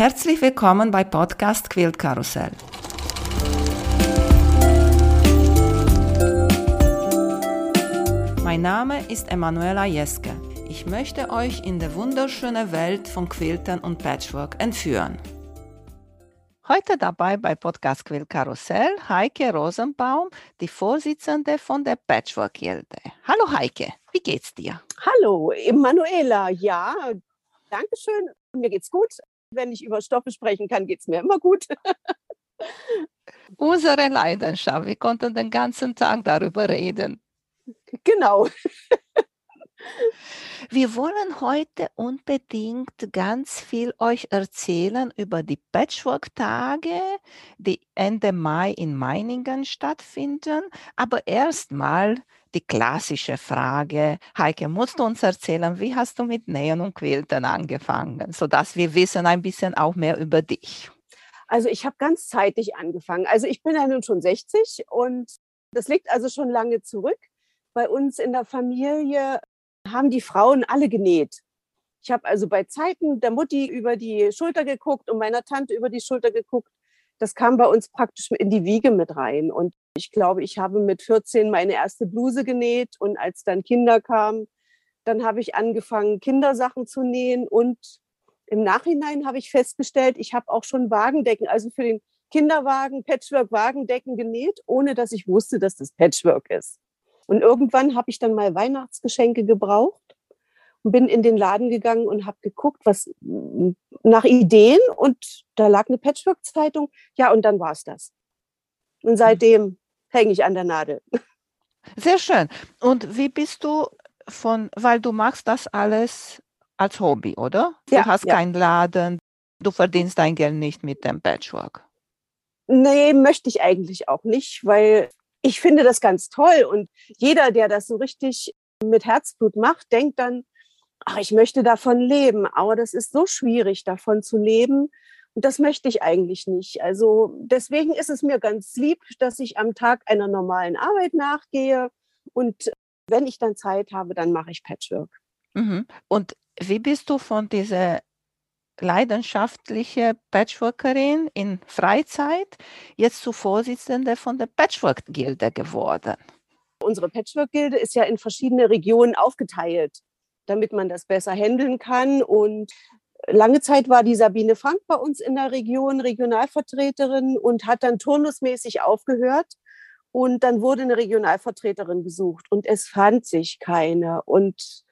Herzlich willkommen bei Podcast Quilt Karussell. Mein Name ist Emanuela Jeske. Ich möchte euch in die wunderschöne Welt von Quiltern und Patchwork entführen. Heute dabei bei Podcast Quilt Karussell Heike Rosenbaum, die Vorsitzende von der Patchwork Gilde. Hallo Heike, wie geht's dir? Hallo Emanuela, ja, danke schön. Mir geht's gut. Wenn ich über Stoffe sprechen kann, geht's mir immer gut. Unsere Leidenschaft, wir konnten den ganzen Tag darüber reden. Genau. Wir wollen heute unbedingt ganz viel euch erzählen über die Patchwork-Tage, die Ende Mai in Meiningen stattfinden. Aber erstmal die klassische Frage. Heike, musst du uns erzählen, wie hast du mit Nähen und Quilten angefangen, sodass wir wissen ein bisschen auch mehr über dich? Also ich habe ganz zeitig angefangen. Also ich bin ja nun schon 60 und das liegt also schon lange zurück. Bei uns in der Familie haben die Frauen alle genäht. Ich habe also bei Zeiten der Mutti über die Schulter geguckt und meiner Tante über die Schulter geguckt. Das kam bei uns praktisch in die Wiege mit rein. Und ich glaube, ich habe mit 14 meine erste Bluse genäht. Und als dann Kinder kamen, dann habe ich angefangen, Kindersachen zu nähen. Und im Nachhinein habe ich festgestellt, ich habe auch schon Wagendecken, also für den Kinderwagen, Patchwork-Wagendecken genäht, ohne dass ich wusste, dass das Patchwork ist. Und irgendwann habe ich dann mal Weihnachtsgeschenke gebraucht und bin in den Laden gegangen und habe geguckt, was nach Ideen und da lag eine Patchwork-Zeitung. Ja, und dann war es das. Und seitdem hänge ich an der Nadel. Sehr schön. Und wie bist du von, weil du machst das alles als Hobby, oder? Du ja, hast ja. keinen Laden, du verdienst dein Geld nicht mit dem Patchwork. Nee, möchte ich eigentlich auch nicht, weil ich finde das ganz toll. Und jeder, der das so richtig mit Herzblut macht, denkt dann, ach, ich möchte davon leben. Aber das ist so schwierig, davon zu leben. Und das möchte ich eigentlich nicht. Also deswegen ist es mir ganz lieb, dass ich am Tag einer normalen Arbeit nachgehe. Und wenn ich dann Zeit habe, dann mache ich Patchwork. Mhm. Und wie bist du von dieser leidenschaftliche Patchworkerin in Freizeit, jetzt zu Vorsitzende von der Patchwork-Gilde geworden. Unsere Patchwork-Gilde ist ja in verschiedene Regionen aufgeteilt, damit man das besser handeln kann. Und lange Zeit war die Sabine Frank bei uns in der Region Regionalvertreterin und hat dann turnusmäßig aufgehört. Und dann wurde eine Regionalvertreterin gesucht und es fand sich keine. Und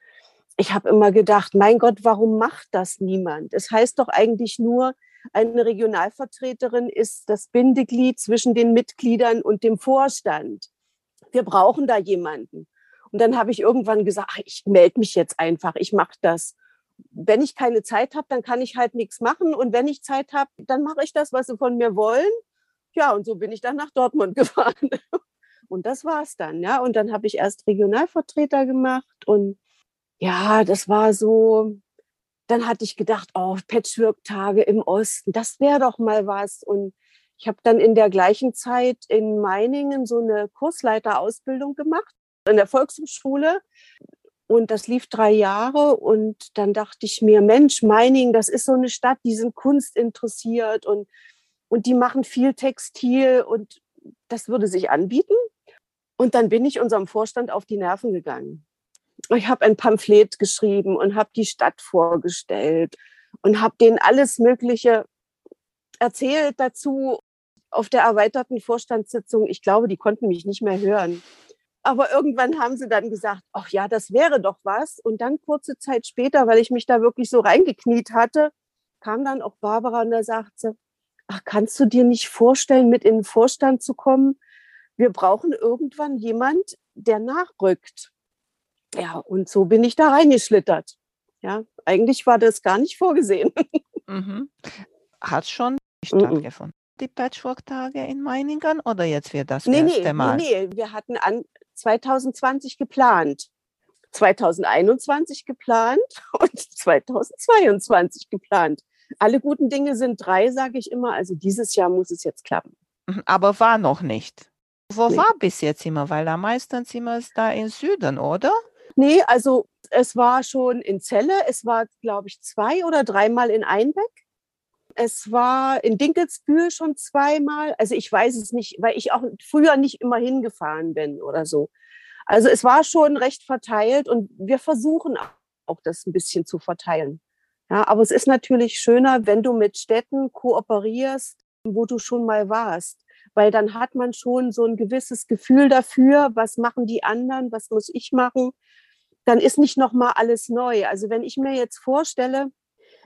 ich habe immer gedacht, mein Gott, warum macht das niemand? Es heißt doch eigentlich nur, eine Regionalvertreterin ist das Bindeglied zwischen den Mitgliedern und dem Vorstand. Wir brauchen da jemanden. Und dann habe ich irgendwann gesagt, ach, ich melde mich jetzt einfach, ich mache das. Wenn ich keine Zeit habe, dann kann ich halt nichts machen. Und wenn ich Zeit habe, dann mache ich das, was sie von mir wollen. Ja, und so bin ich dann nach Dortmund gefahren. Und das war's dann, ja. Und dann habe ich erst Regionalvertreter gemacht und ja, das war so, dann hatte ich gedacht, oh, Patchwork-Tage im Osten, das wäre doch mal was. Und ich habe dann in der gleichen Zeit in Meiningen so eine Kursleiterausbildung gemacht in der Volkshochschule. Und das lief drei Jahre. Und dann dachte ich mir, Mensch, Meiningen, das ist so eine Stadt, die sind Kunst interessiert und, und die machen viel Textil und das würde sich anbieten. Und dann bin ich unserem Vorstand auf die Nerven gegangen ich habe ein Pamphlet geschrieben und habe die Stadt vorgestellt und habe denen alles Mögliche erzählt dazu auf der erweiterten Vorstandssitzung. Ich glaube, die konnten mich nicht mehr hören. Aber irgendwann haben sie dann gesagt, ach ja, das wäre doch was. Und dann kurze Zeit später, weil ich mich da wirklich so reingekniet hatte, kam dann auch Barbara und da sagte, ach, kannst du dir nicht vorstellen, mit in den Vorstand zu kommen? Wir brauchen irgendwann jemand, der nachrückt. Ja, und so bin ich da reingeschlittert. Ja, eigentlich war das gar nicht vorgesehen. Mhm. Hat schon stattgefunden. Die Patchwork-Tage in Meiningen oder jetzt wird das nee, erste nee, Mal? Nee, nee, wir hatten an 2020 geplant. 2021 geplant und 2022 geplant. Alle guten Dinge sind drei, sage ich immer. Also dieses Jahr muss es jetzt klappen. Mhm, aber war noch nicht. Wo nee. war bis jetzt immer? Weil am meisten immer ist da im Süden, oder? Nee, also es war schon in Celle, es war, glaube ich, zwei oder dreimal in Einbeck. Es war in Dinkelsbühl schon zweimal. Also ich weiß es nicht, weil ich auch früher nicht immer hingefahren bin oder so. Also es war schon recht verteilt und wir versuchen auch das ein bisschen zu verteilen. Ja, aber es ist natürlich schöner, wenn du mit Städten kooperierst, wo du schon mal warst, weil dann hat man schon so ein gewisses Gefühl dafür, was machen die anderen, was muss ich machen. Dann ist nicht noch mal alles neu. Also wenn ich mir jetzt vorstelle,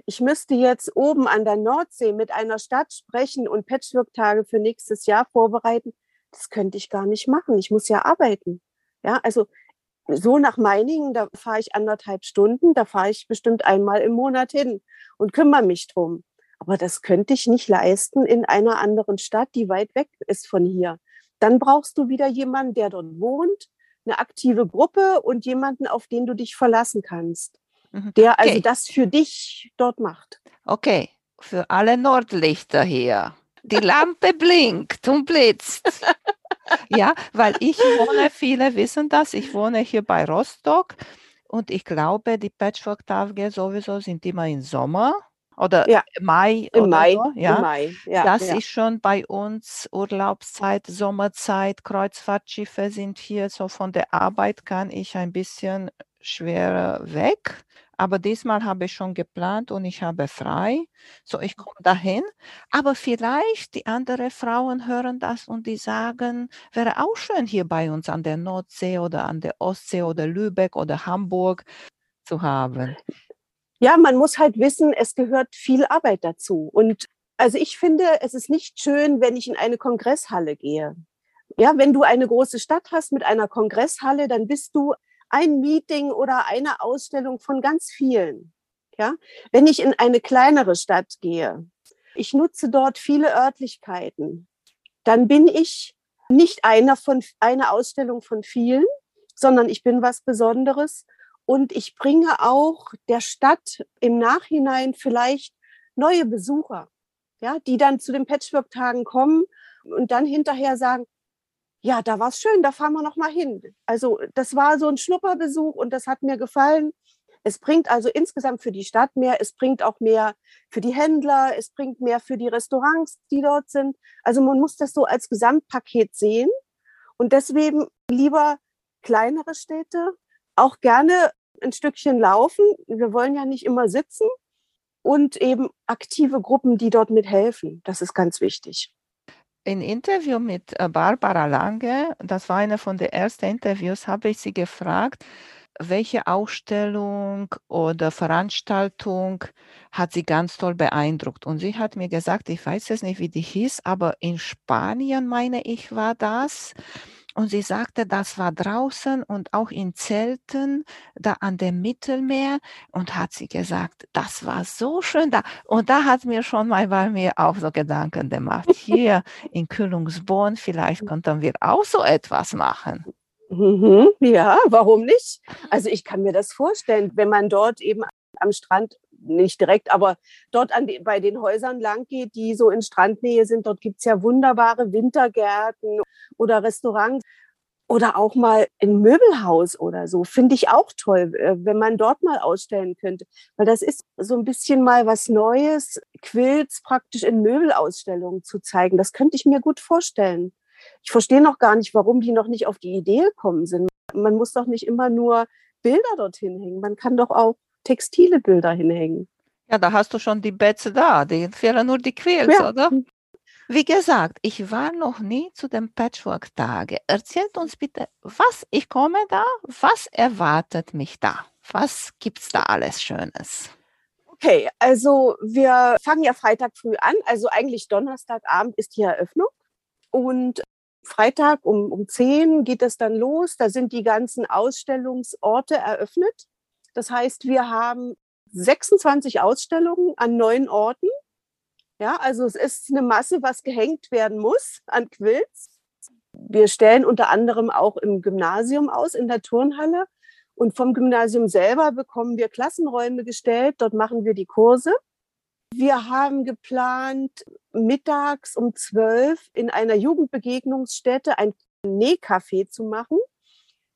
ich müsste jetzt oben an der Nordsee mit einer Stadt sprechen und Patchwork-Tage für nächstes Jahr vorbereiten, das könnte ich gar nicht machen. Ich muss ja arbeiten. Ja, also so nach Meiningen, da fahre ich anderthalb Stunden, da fahre ich bestimmt einmal im Monat hin und kümmere mich drum. Aber das könnte ich nicht leisten in einer anderen Stadt, die weit weg ist von hier. Dann brauchst du wieder jemanden, der dort wohnt, eine aktive Gruppe und jemanden, auf den du dich verlassen kannst, mhm. der also okay. das für dich dort macht. Okay, für alle Nordlichter hier. Die Lampe blinkt und blitzt. ja, weil ich wohne, viele wissen das, ich wohne hier bei Rostock und ich glaube, die Patchwork-Tage sowieso sind immer im Sommer oder ja. Mai. Im Mai. So, ja. Im Mai. Ja, das ja. ist schon bei uns Urlaubszeit, Sommerzeit, Kreuzfahrtschiffe sind hier. So von der Arbeit kann ich ein bisschen schwerer weg. Aber diesmal habe ich schon geplant und ich habe frei. So, ich komme dahin. Aber vielleicht die anderen Frauen hören das und die sagen, wäre auch schön hier bei uns an der Nordsee oder an der Ostsee oder Lübeck oder Hamburg zu haben. Ja, man muss halt wissen, es gehört viel Arbeit dazu. Und also ich finde, es ist nicht schön, wenn ich in eine Kongresshalle gehe. Ja, wenn du eine große Stadt hast mit einer Kongresshalle, dann bist du ein Meeting oder eine Ausstellung von ganz vielen. Ja, wenn ich in eine kleinere Stadt gehe, ich nutze dort viele Örtlichkeiten, dann bin ich nicht einer von einer Ausstellung von vielen, sondern ich bin was Besonderes und ich bringe auch der Stadt im Nachhinein vielleicht neue Besucher, ja, die dann zu den Patchwork-Tagen kommen und dann hinterher sagen, ja, da war es schön, da fahren wir noch mal hin. Also das war so ein Schnupperbesuch und das hat mir gefallen. Es bringt also insgesamt für die Stadt mehr, es bringt auch mehr für die Händler, es bringt mehr für die Restaurants, die dort sind. Also man muss das so als Gesamtpaket sehen und deswegen lieber kleinere Städte, auch gerne ein Stückchen laufen. Wir wollen ja nicht immer sitzen und eben aktive Gruppen, die dort mithelfen. Das ist ganz wichtig in Interview mit äh, Barbara Lange, das war eine von den ersten Interviews, habe ich sie gefragt, welche Ausstellung oder Veranstaltung hat sie ganz toll beeindruckt. Und sie hat mir gesagt, ich weiß jetzt nicht, wie die hieß, aber in Spanien, meine ich, war das. Und sie sagte, das war draußen und auch in Zelten, da an dem Mittelmeer. Und hat sie gesagt, das war so schön da. Und da hat mir schon mal bei mir auch so Gedanken gemacht. Hier in Kühlungsborn, vielleicht könnten wir auch so etwas machen. Mhm, ja, warum nicht? Also ich kann mir das vorstellen, wenn man dort eben am Strand nicht direkt, aber dort die, bei den Häusern lang geht, die so in Strandnähe sind, dort gibt's ja wunderbare Wintergärten oder Restaurants oder auch mal ein Möbelhaus oder so. Finde ich auch toll, äh, wenn man dort mal ausstellen könnte. Weil das ist so ein bisschen mal was Neues, Quilts praktisch in Möbelausstellungen zu zeigen. Das könnte ich mir gut vorstellen. Ich verstehe noch gar nicht, warum die noch nicht auf die Idee gekommen sind. Man muss doch nicht immer nur Bilder dorthin hängen. Man kann doch auch textile Bilder hinhängen. Ja, da hast du schon die Betze da. Die fehlen nur die Quills, ja. oder? Wie gesagt, ich war noch nie zu den Patchwork-Tage. Erzählt uns bitte, was ich komme da, was erwartet mich da? Was gibt es da alles Schönes? Okay, also wir fangen ja Freitag früh an, also eigentlich Donnerstagabend ist die Eröffnung und Freitag um, um 10 geht es dann los. Da sind die ganzen Ausstellungsorte eröffnet. Das heißt, wir haben 26 Ausstellungen an neun Orten. Ja, also es ist eine Masse, was gehängt werden muss an Quilts. Wir stellen unter anderem auch im Gymnasium aus, in der Turnhalle. Und vom Gymnasium selber bekommen wir Klassenräume gestellt. Dort machen wir die Kurse. Wir haben geplant, mittags um zwölf in einer Jugendbegegnungsstätte ein Nähcafé zu machen.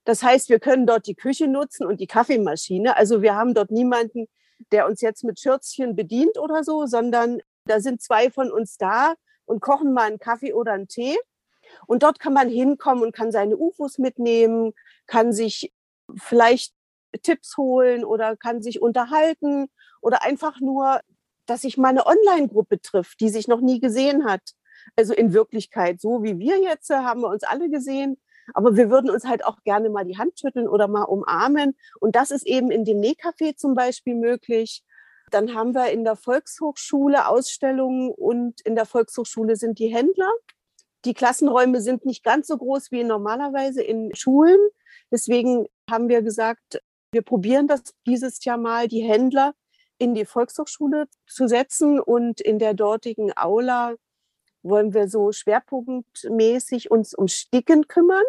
Das heißt, wir können dort die Küche nutzen und die Kaffeemaschine. Also wir haben dort niemanden, der uns jetzt mit Schürzchen bedient oder so, sondern Da sind zwei von uns da und kochen mal einen Kaffee oder einen Tee. Und dort kann man hinkommen und kann seine UFOs mitnehmen, kann sich vielleicht Tipps holen oder kann sich unterhalten oder einfach nur, dass sich mal eine Online-Gruppe trifft, die sich noch nie gesehen hat. Also in Wirklichkeit, so wie wir jetzt, haben wir uns alle gesehen. Aber wir würden uns halt auch gerne mal die Hand schütteln oder mal umarmen. Und das ist eben in dem Nähcafé zum Beispiel möglich. Dann haben wir in der Volkshochschule Ausstellungen und in der Volkshochschule sind die Händler. Die Klassenräume sind nicht ganz so groß wie normalerweise in Schulen. Deswegen haben wir gesagt, wir probieren das dieses Jahr mal, die Händler in die Volkshochschule zu setzen und in der dortigen Aula wollen wir so schwerpunktmäßig uns um Sticken kümmern.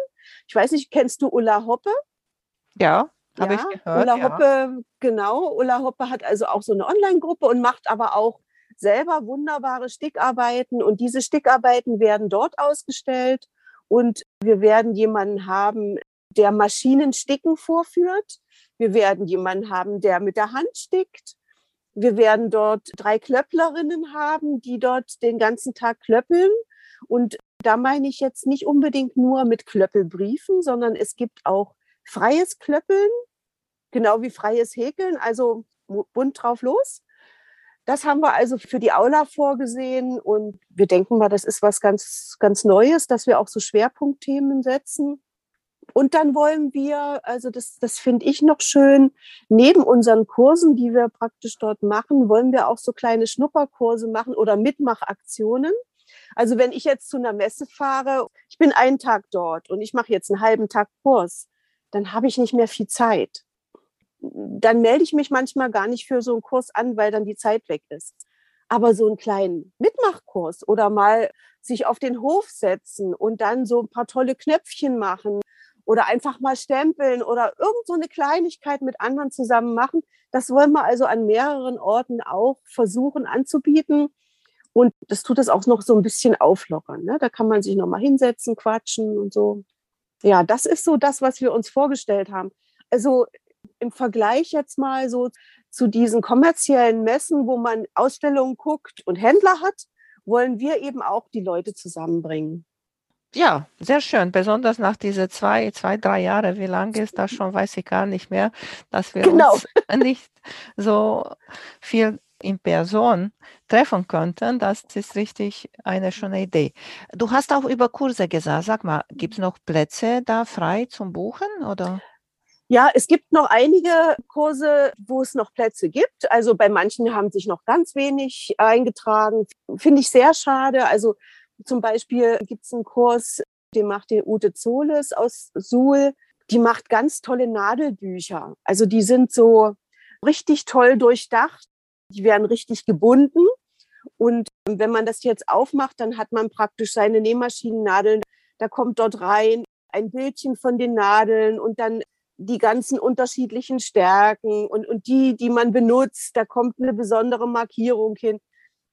Ich weiß nicht, kennst du Ulla Hoppe? Ja, habe ja, ich gehört. Ulla ja. Hoppe, genau. Ulla Hoppe hat also auch so eine Online-Gruppe und macht aber auch selber wunderbare Stickarbeiten und diese Stickarbeiten werden dort ausgestellt und wir werden jemanden haben, der Maschinensticken vorführt. Wir werden jemanden haben, der mit der Hand stickt. Wir werden dort drei Klöpplerinnen haben, die dort den ganzen Tag klöppeln. Und da meine ich jetzt nicht unbedingt nur mit Klöppelbriefen, sondern es gibt auch freies Klöppeln, genau wie freies Häkeln, also bunt drauf los. Das haben wir also für die Aula vorgesehen und wir denken mal, das ist was ganz, ganz Neues, dass wir auch so Schwerpunktthemen setzen. Und dann wollen wir, also das, das finde ich noch schön, neben unseren Kursen, die wir praktisch dort machen, wollen wir auch so kleine Schnupperkurse machen oder Mitmachaktionen. Also wenn ich jetzt zu einer Messe fahre, ich bin einen Tag dort und ich mache jetzt einen halben Tag Kurs, dann habe ich nicht mehr viel Zeit. Dann melde ich mich manchmal gar nicht für so einen Kurs an, weil dann die Zeit weg ist. Aber so einen kleinen Mitmachkurs oder mal sich auf den Hof setzen und dann so ein paar tolle Knöpfchen machen oder einfach mal stempeln oder irgend so eine Kleinigkeit mit anderen zusammen machen. Das wollen wir also an mehreren Orten auch versuchen anzubieten. Und das tut es auch noch so ein bisschen auflockern. Ne? Da kann man sich noch mal hinsetzen, quatschen und so. Ja, das ist so das, was wir uns vorgestellt haben. Also im Vergleich jetzt mal so zu diesen kommerziellen Messen, wo man Ausstellungen guckt und Händler hat, wollen wir eben auch die Leute zusammenbringen. Ja, sehr schön. Besonders nach diese zwei, zwei, drei Jahre. Wie lange ist das schon, weiß ich gar nicht mehr, dass wir genau. uns nicht so viel in Person treffen könnten. Das ist richtig eine schöne Idee. Du hast auch über Kurse gesagt. Sag mal, gibt es noch Plätze da frei zum Buchen oder? Ja, es gibt noch einige Kurse, wo es noch Plätze gibt. Also bei manchen haben sich noch ganz wenig eingetragen. Finde ich sehr schade. Also zum Beispiel gibt es einen Kurs, den macht die Ute Zoles aus Suhl. Die macht ganz tolle Nadelbücher. Also die sind so richtig toll durchdacht. Die werden richtig gebunden. Und wenn man das jetzt aufmacht, dann hat man praktisch seine Nähmaschinennadeln. Da kommt dort rein ein Bildchen von den Nadeln und dann die ganzen unterschiedlichen Stärken und, und die, die man benutzt. Da kommt eine besondere Markierung hin.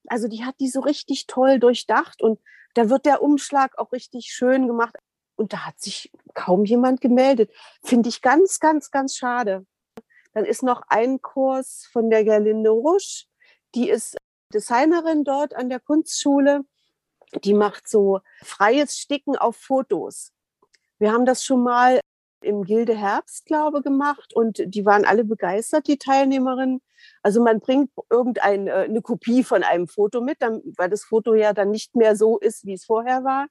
Also die hat die so richtig toll durchdacht und da wird der Umschlag auch richtig schön gemacht. Und da hat sich kaum jemand gemeldet. Finde ich ganz, ganz, ganz schade. Dann ist noch ein Kurs von der Gerlinde Rusch. Die ist Designerin dort an der Kunstschule. Die macht so freies Sticken auf Fotos. Wir haben das schon mal im Gilde Herbst, glaube gemacht und die waren alle begeistert, die Teilnehmerinnen. Also man bringt irgendeine äh, Kopie von einem Foto mit, dann, weil das Foto ja dann nicht mehr so ist, wie es vorher war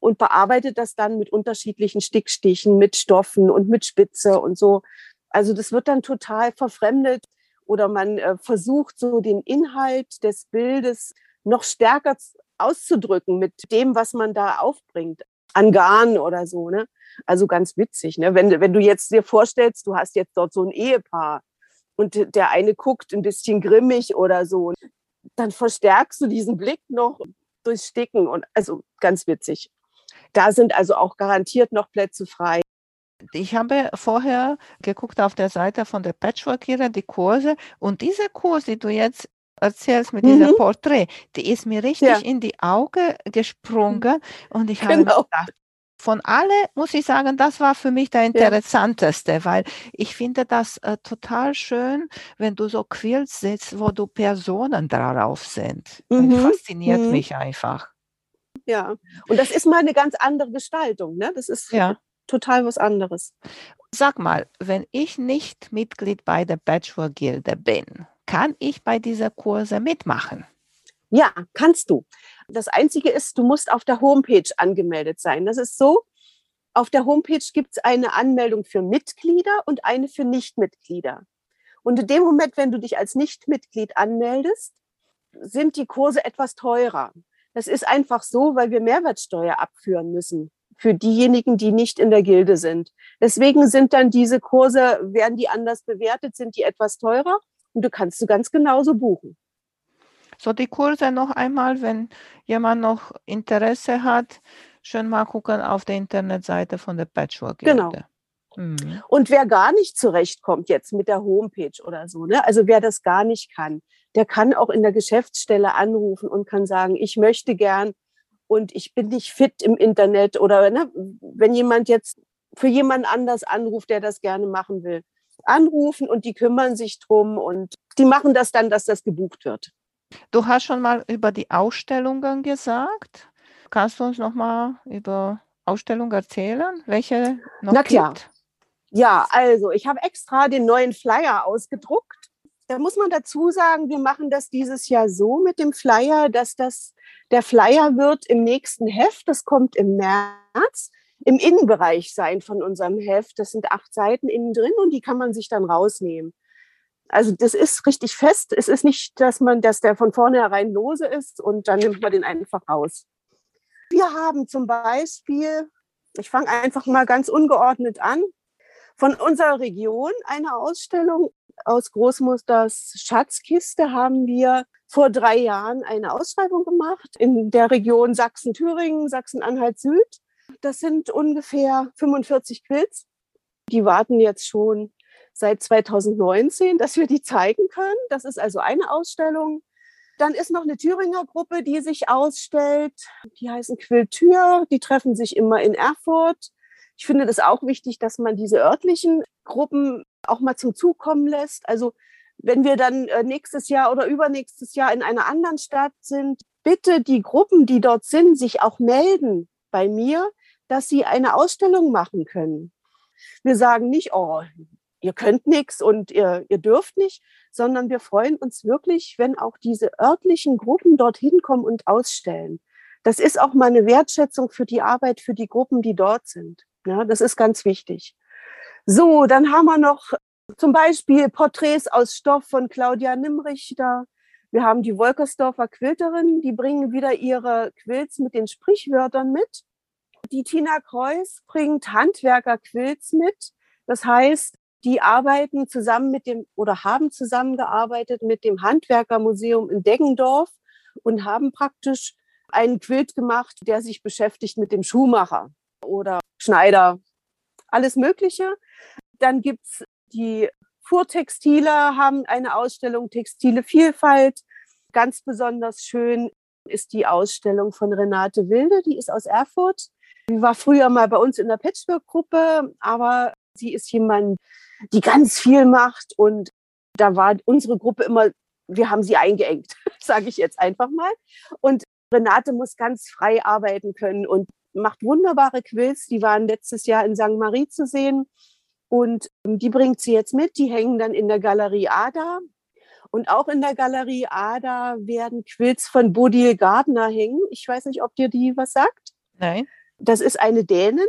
und bearbeitet das dann mit unterschiedlichen Stickstichen, mit Stoffen und mit Spitze und so. Also das wird dann total verfremdet oder man äh, versucht so den Inhalt des Bildes noch stärker auszudrücken mit dem, was man da aufbringt an Garn oder so. Ne? Also ganz witzig. Ne? Wenn, wenn du jetzt dir vorstellst, du hast jetzt dort so ein Ehepaar und der eine guckt ein bisschen grimmig oder so, dann verstärkst du diesen Blick noch durchs Sticken und also ganz witzig. Da sind also auch garantiert noch Plätze frei. Ich habe vorher geguckt auf der Seite von der Patchwork-Lehrer, die Kurse und diese Kurs, die du jetzt erzählst mit mhm. diesem Porträt, die ist mir richtig ja. in die Augen gesprungen und ich habe genau. gedacht, von alle muss ich sagen, das war für mich der interessanteste, ja. weil ich finde das äh, total schön, wenn du so Quilts sitzt, wo du Personen darauf sind. Mhm. Das fasziniert mhm. mich einfach. Ja, und das ist mal eine ganz andere Gestaltung. Ne? Das ist ja. total was anderes. Sag mal, wenn ich nicht Mitglied bei der Patchwork-Gilde bin, kann ich bei dieser Kurse mitmachen? Ja, kannst du. Das Einzige ist, du musst auf der Homepage angemeldet sein. Das ist so, auf der Homepage gibt es eine Anmeldung für Mitglieder und eine für Nichtmitglieder. Und in dem Moment, wenn du dich als Nichtmitglied anmeldest, sind die Kurse etwas teurer. Das ist einfach so, weil wir Mehrwertsteuer abführen müssen für diejenigen, die nicht in der Gilde sind. Deswegen sind dann diese Kurse, werden die anders bewertet, sind die etwas teurer und du kannst du ganz genauso buchen. So die Kurse noch einmal, wenn jemand noch Interesse hat, schön mal gucken auf der Internetseite von der Patchwork. -Gilde. Genau. Mhm. Und wer gar nicht zurechtkommt jetzt mit der Homepage oder so, ne? also wer das gar nicht kann, der kann auch in der Geschäftsstelle anrufen und kann sagen, ich möchte gern und ich bin nicht fit im Internet oder ne, wenn jemand jetzt für jemand anders anruft, der das gerne machen will, anrufen und die kümmern sich drum und die machen das dann, dass das gebucht wird. Du hast schon mal über die Ausstellungen gesagt. Kannst du uns noch mal über Ausstellungen erzählen, welche noch Na klar. Gibt? Ja, also ich habe extra den neuen Flyer ausgedruckt. Da muss man dazu sagen, wir machen das dieses Jahr so mit dem Flyer, dass das der Flyer wird im nächsten Heft, das kommt im März, im Innenbereich sein von unserem Heft. Das sind acht Seiten innen drin und die kann man sich dann rausnehmen. Also das ist richtig fest. Es ist nicht, dass man, dass der von vornherein lose ist und dann nimmt man den einfach raus. Wir haben zum Beispiel, ich fange einfach mal ganz ungeordnet an, von unserer Region eine Ausstellung aus Großmusters Schatzkiste haben wir vor drei Jahren eine Ausschreibung gemacht in der Region Sachsen-Thüringen, Sachsen-Anhalt-Süd. Das sind ungefähr 45 Quills. Die warten jetzt schon seit 2019, dass wir die zeigen können. Das ist also eine Ausstellung. Dann ist noch eine Thüringer Gruppe, die sich ausstellt. Die heißen Quilltür. Die treffen sich immer in Erfurt. Ich finde das auch wichtig, dass man diese örtlichen Gruppen auch mal zum Zug kommen lässt. Also wenn wir dann äh, nächstes Jahr oder übernächstes Jahr in einer anderen Stadt sind, bitte die Gruppen, die dort sind, sich auch melden bei mir, dass sie eine Ausstellung machen können. Wir sagen nicht, oh, ihr könnt nichts und ihr, ihr dürft nicht, sondern wir freuen uns wirklich, wenn auch diese örtlichen Gruppen dorthin kommen und ausstellen. Das ist auch mal eine Wertschätzung für die Arbeit, für die Gruppen, die dort sind. Ja, das ist ganz wichtig. So, dann haben wir noch zum Beispiel Porträts aus Stoff von Claudia Nimmrichter. Wir haben die Wolkersdorfer Quilterin, die bringen wieder ihre Quilts mit den Sprichwörtern mit. Die Tina Kreuz bringt Handwerker-Quilts mit. Das heißt, die arbeiten zusammen mit dem oder haben zusammengearbeitet mit dem Handwerkermuseum in Deggendorf und haben praktisch einen Quilt gemacht, der sich beschäftigt mit dem Schuhmacher oder Schneider, alles Mögliche. Dann gibt's die Fuhrtextile, haben eine Ausstellung Textile Vielfalt. Ganz besonders schön ist die Ausstellung von Renate Wilde, die ist aus Erfurt. Die war früher mal bei uns in der Patchwork-Gruppe, aber sie ist jemand, die ganz viel macht. Und da war unsere Gruppe immer, wir haben sie eingeengt, sage ich jetzt einfach mal. Und Renate muss ganz frei arbeiten können und macht wunderbare Quills. Die waren letztes Jahr in St. Marie zu sehen. Und ähm, die bringt sie jetzt mit. Die hängen dann in der Galerie Ada. Und auch in der Galerie Ada werden Quills von Bodil Gardner hängen. Ich weiß nicht, ob dir die was sagt. Nein. Das ist eine Dänin.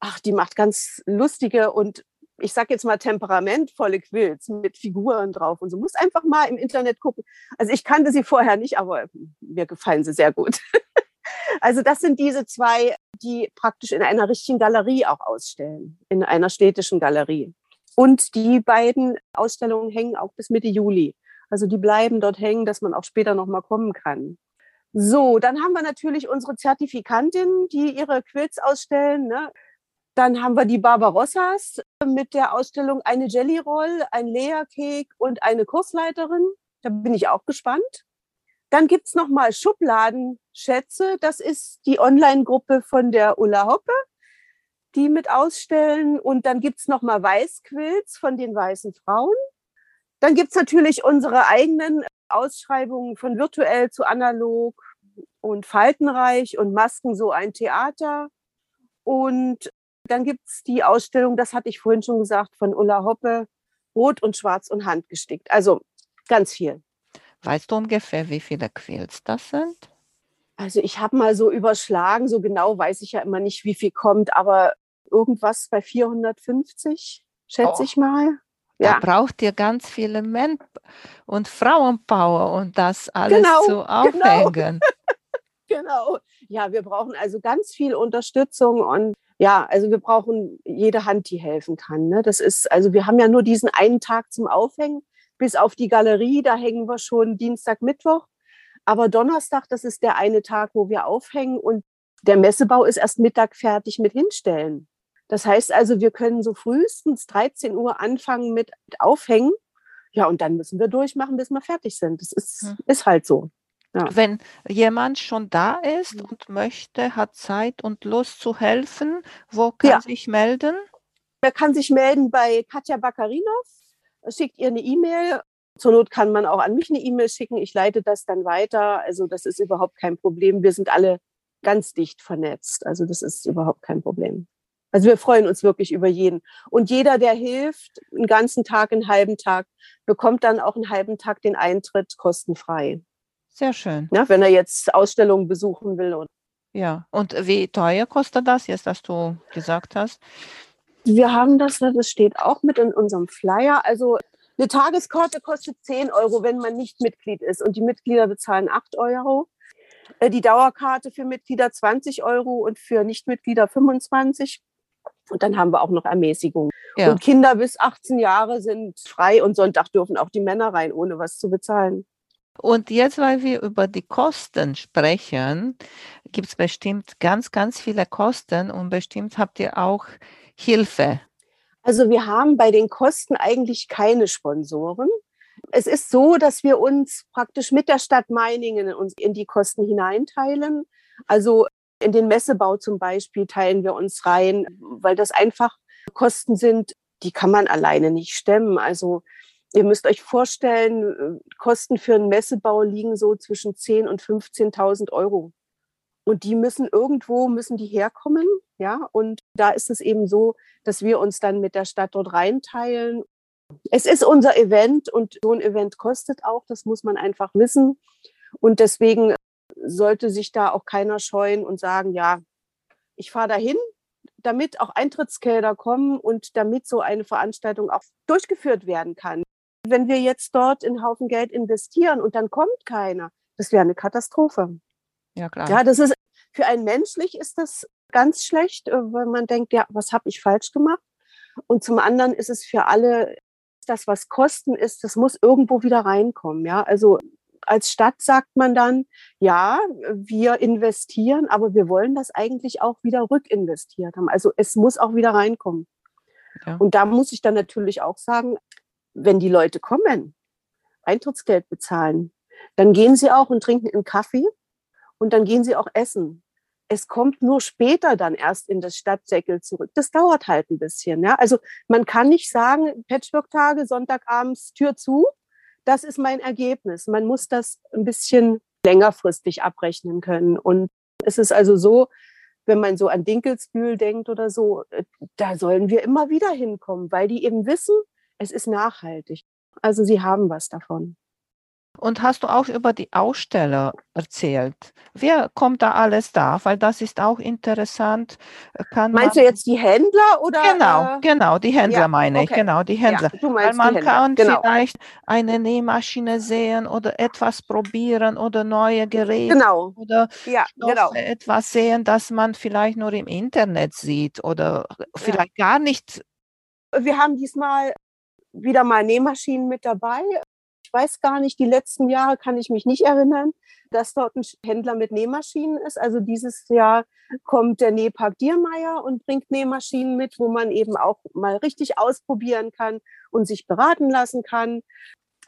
Ach, die macht ganz lustige und ich sag jetzt mal temperamentvolle Quills mit Figuren drauf und so. Muss einfach mal im Internet gucken. Also ich kannte sie vorher nicht, aber mir gefallen sie sehr gut. also das sind diese zwei, die praktisch in einer richtigen Galerie auch ausstellen, in einer städtischen Galerie. Und die beiden Ausstellungen hängen auch bis Mitte Juli. Also die bleiben dort hängen, dass man auch später noch mal kommen kann. So, dann haben wir natürlich unsere Zertifikantinnen, die ihre Quills ausstellen. Ne? Dann haben wir die Barbarossas mit der Ausstellung eine Jelly Roll, ein Layer Cake und eine Kursleiterin. Da bin ich auch gespannt. Dann gibt es nochmal Schubladenschätze. Das ist die Online-Gruppe von der Ulla Hoppe, die mit ausstellen. Und dann gibt es nochmal Weißquills von den weißen Frauen. Dann gibt es natürlich unsere eigenen Ausschreibungen von virtuell zu analog und faltenreich und Masken so ein Theater. Und dann gibt es die Ausstellung, das hatte ich vorhin schon gesagt, von Ulla Hoppe, Rot und Schwarz und Handgestickt. Also ganz viel. Weißt du ungefähr, wie viele Quills das sind? Also ich habe mal so überschlagen, so genau weiß ich ja immer nicht, wie viel kommt, aber irgendwas bei 450, schätze oh. ich mal. Ja. Da braucht ihr ganz viele Men- und Frauenpower und das alles genau, zu genau. aufhängen. Genau. genau. Ja, wir brauchen also ganz viel Unterstützung und ja, also wir brauchen jede Hand, die helfen kann. Ne? Das ist, also wir haben ja nur diesen einen Tag zum Aufhängen bis auf die Galerie, da hängen wir schon Dienstag, Mittwoch. Aber Donnerstag, das ist der eine Tag, wo wir aufhängen und der Messebau ist erst Mittag fertig mit hinstellen. Das heißt also, wir können so frühestens 13 Uhr anfangen mit Aufhängen. Ja, und dann müssen wir durchmachen, bis wir fertig sind. Das ist, hm. ist halt so. Ja. Wenn jemand schon da ist und möchte, hat Zeit und Lust zu helfen, wo kann ja. sich melden? Er kann sich melden bei Katja Bakarinov schickt ihr eine E-Mail. Zur Not kann man auch an mich eine E-Mail schicken. Ich leite das dann weiter. Also das ist überhaupt kein Problem. Wir sind alle ganz dicht vernetzt. Also das ist überhaupt kein Problem. Also wir freuen uns wirklich über jeden. Und jeder, der hilft, einen ganzen Tag, einen halben Tag, bekommt dann auch einen halben Tag den Eintritt kostenfrei. Sehr schön. Ja, wenn er jetzt Ausstellungen besuchen will. Ja, und wie teuer kostet das jetzt, dass du gesagt hast? Wir haben das, das steht auch mit in unserem Flyer. Also eine Tageskarte kostet 10 Euro, wenn man nicht Mitglied ist. Und die Mitglieder bezahlen 8 Euro. Äh, die Dauerkarte für Mitglieder 20 Euro und für Nichtmitglieder 25. Und dann haben wir auch noch Ermäßigung. Ja. Und Kinder bis 18 Jahre sind frei und Sonntag dürfen auch die Männer rein, ohne was zu bezahlen. Und jetzt, weil wir über die Kosten sprechen, gibt es bestimmt ganz, ganz viele Kosten und bestimmt habt ihr auch Hilfe? Also wir haben bei den Kosten eigentlich keine Sponsoren. Es ist so, dass wir uns praktisch mit der Stadt Meiningen uns in die Kosten hineinteilen. Also in den Messebau zum Beispiel teilen wir uns rein, weil das einfach Kosten sind, die kann man alleine nicht stemmen. Also ihr müsst euch vorstellen, Kosten für einen Messebau liegen so zwischen 10.000 und 15.000 Euro. Und die müssen irgendwo, müssen die herkommen. Ja, und da ist es eben so, dass wir uns dann mit der Stadt dort reinteilen. Es ist unser Event und so ein Event kostet auch, das muss man einfach wissen. Und deswegen sollte sich da auch keiner scheuen und sagen, ja, ich fahre dahin, damit auch Eintrittsgelder kommen und damit so eine Veranstaltung auch durchgeführt werden kann. Wenn wir jetzt dort einen Haufen Geld investieren und dann kommt keiner, das wäre eine Katastrophe. Ja, klar. Ja, das ist für einen menschlich ist das ganz schlecht, äh, weil man denkt, ja, was habe ich falsch gemacht? Und zum anderen ist es für alle das, was Kosten ist, das muss irgendwo wieder reinkommen. Ja, also als Stadt sagt man dann, ja, wir investieren, aber wir wollen das eigentlich auch wieder rückinvestiert haben. Also es muss auch wieder reinkommen. Ja. Und da muss ich dann natürlich auch sagen, wenn die Leute kommen, Eintrittsgeld bezahlen, dann gehen sie auch und trinken einen Kaffee und dann gehen sie auch essen. Es kommt nur später dann erst in das Stadtsäckel zurück. Das dauert halt ein bisschen. Ja? Also man kann nicht sagen, Patchwork-Tage, Sonntagabends, Tür zu. Das ist mein Ergebnis. Man muss das ein bisschen längerfristig abrechnen können. Und es ist also so, wenn man so an Dinkelsbühl denkt oder so, äh, da sollen wir immer wieder hinkommen, weil die eben wissen, es ist nachhaltig. Also sie haben was davon. Und hast du auch über die Aussteller erzählt? Wer kommt da alles da? Weil das ist auch interessant. Kann Meinst du jetzt die Händler oder? Genau, äh? genau, die Händler ja, meine okay. ich. Genau, die Händler. Ja, Weil man kann genau. vielleicht eine Nähmaschine sehen oder etwas probieren oder neue Geräte genau. oder ja, genau. etwas sehen, das man vielleicht nur im Internet sieht oder vielleicht gar nicht. Wir haben diesmal wieder mal Nähmaschinen mit dabei ich weiß gar nicht, die letzten Jahre kann ich mich nicht erinnern, dass dort ein Händler mit Nähmaschinen ist. Also dieses Jahr kommt der Nähpark Diermeier und bringt Nähmaschinen mit, wo man eben auch mal richtig ausprobieren kann und sich beraten lassen kann.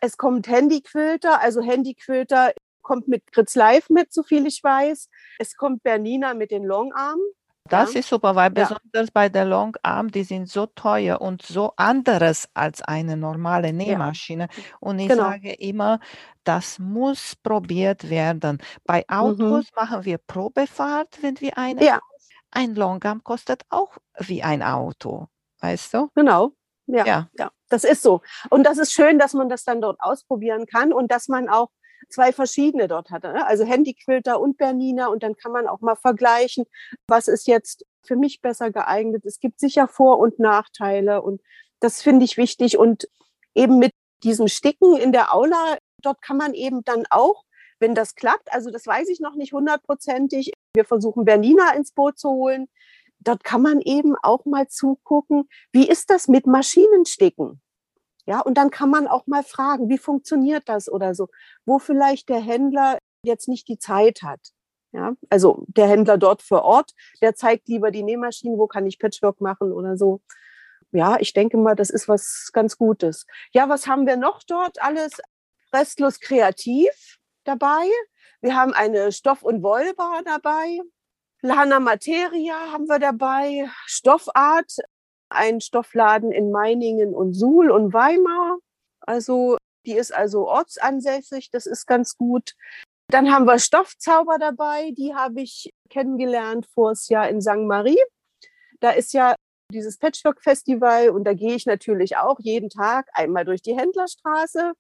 Es kommt Handyquilter, also Handyquilter kommt mit Gritz Live mit, so viel ich weiß. Es kommt Bernina mit den Longarm. Das Ja. ist super, weil Ja. besonders bei der Long Arm, die sind so teuer und so anderes als eine normale Nähmaschine. Und ich Genau. sage immer, das muss probiert werden. Bei Mhm. Autos machen wir Probefahrt, wenn wir eine Ja. Ein Longarm kostet auch wie ein Auto, weißt du? Genau. Ja. Ja. Ja, das ist so. Und das ist schön, dass man das dann dort ausprobieren kann und dass man auch zwei verschiedene dort hat. ne? Also Handyquilter und Bernina und dann kann man auch mal vergleichen, was ist jetzt für mich besser geeignet. Es gibt sicher Vor- und Nachteile und das finde ich wichtig und eben mit diesem Sticken in der Aula, dort kann man eben dann auch, wenn das klappt, also das weiß ich noch nicht hundertprozentig, wir versuchen Bernina ins Boot zu holen, dort kann man eben auch mal zugucken, wie ist das mit Maschinensticken? Ja, und dann kann man auch mal fragen, wie funktioniert das oder so, wo vielleicht der Händler jetzt nicht die Zeit hat. Ja, also der Händler dort vor Ort, der zeigt lieber die Nähmaschinen, wo kann ich Patchwork machen oder so. Ja, ich denke mal, das ist was ganz Gutes. Ja, was haben wir noch dort alles? Restlos kreativ dabei. Wir haben eine Stoff- und Wollbar dabei. Lana Materia haben wir dabei. Stoffart, ein Stoffladen in Meiningen und Suhl und Weimar. Also die ist also ortsansässig, das ist ganz gut. Dann haben wir Stoffzauber dabei, die habe ich kennengelernt vors Jahr in St. Marie. Da ist ja dieses Patchwork-Festival und da gehe ich natürlich auch jeden Tag einmal durch die Händlerstraße.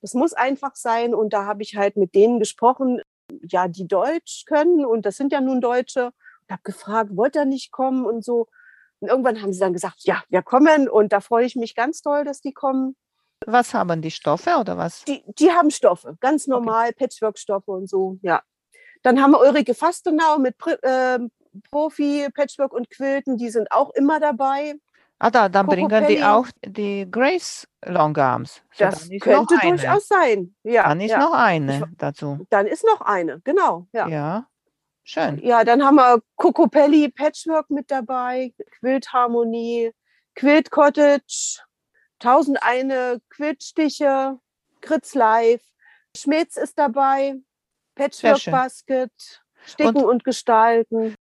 Das muss einfach sein und da habe ich halt mit denen gesprochen, ja, die Deutsch können und das sind ja nun Deutsche. Und habe gefragt, wollt ihr nicht kommen und so. Und irgendwann haben sie dann gesagt, ja, wir kommen und da freue ich mich ganz doll, dass die kommen. Was haben die Stoffe oder was? Die, die haben Stoffe, ganz normal, Patchwork-Stoffe und so, ja. Dann haben wir Ulrike Fastenau mit ähm, Profi, Patchwork und Quilten, die sind auch immer dabei. Ah, da, dann Coco bringen die Pelli. auch die Grace Longarms. So, Das könnte durchaus sein. Ja, Dann ist ja. noch eine Ich- dazu. Dann ist noch eine, genau. Ja. Ja, schön. Ja, dann haben wir Coco Pelli Patchwork mit dabei, Quilt Harmonie, Quilt Cottage, 1001 Quiltstiche, Gritz Live, Schmitz ist dabei, Patchwork. Basket, Sticken und, Gestalten.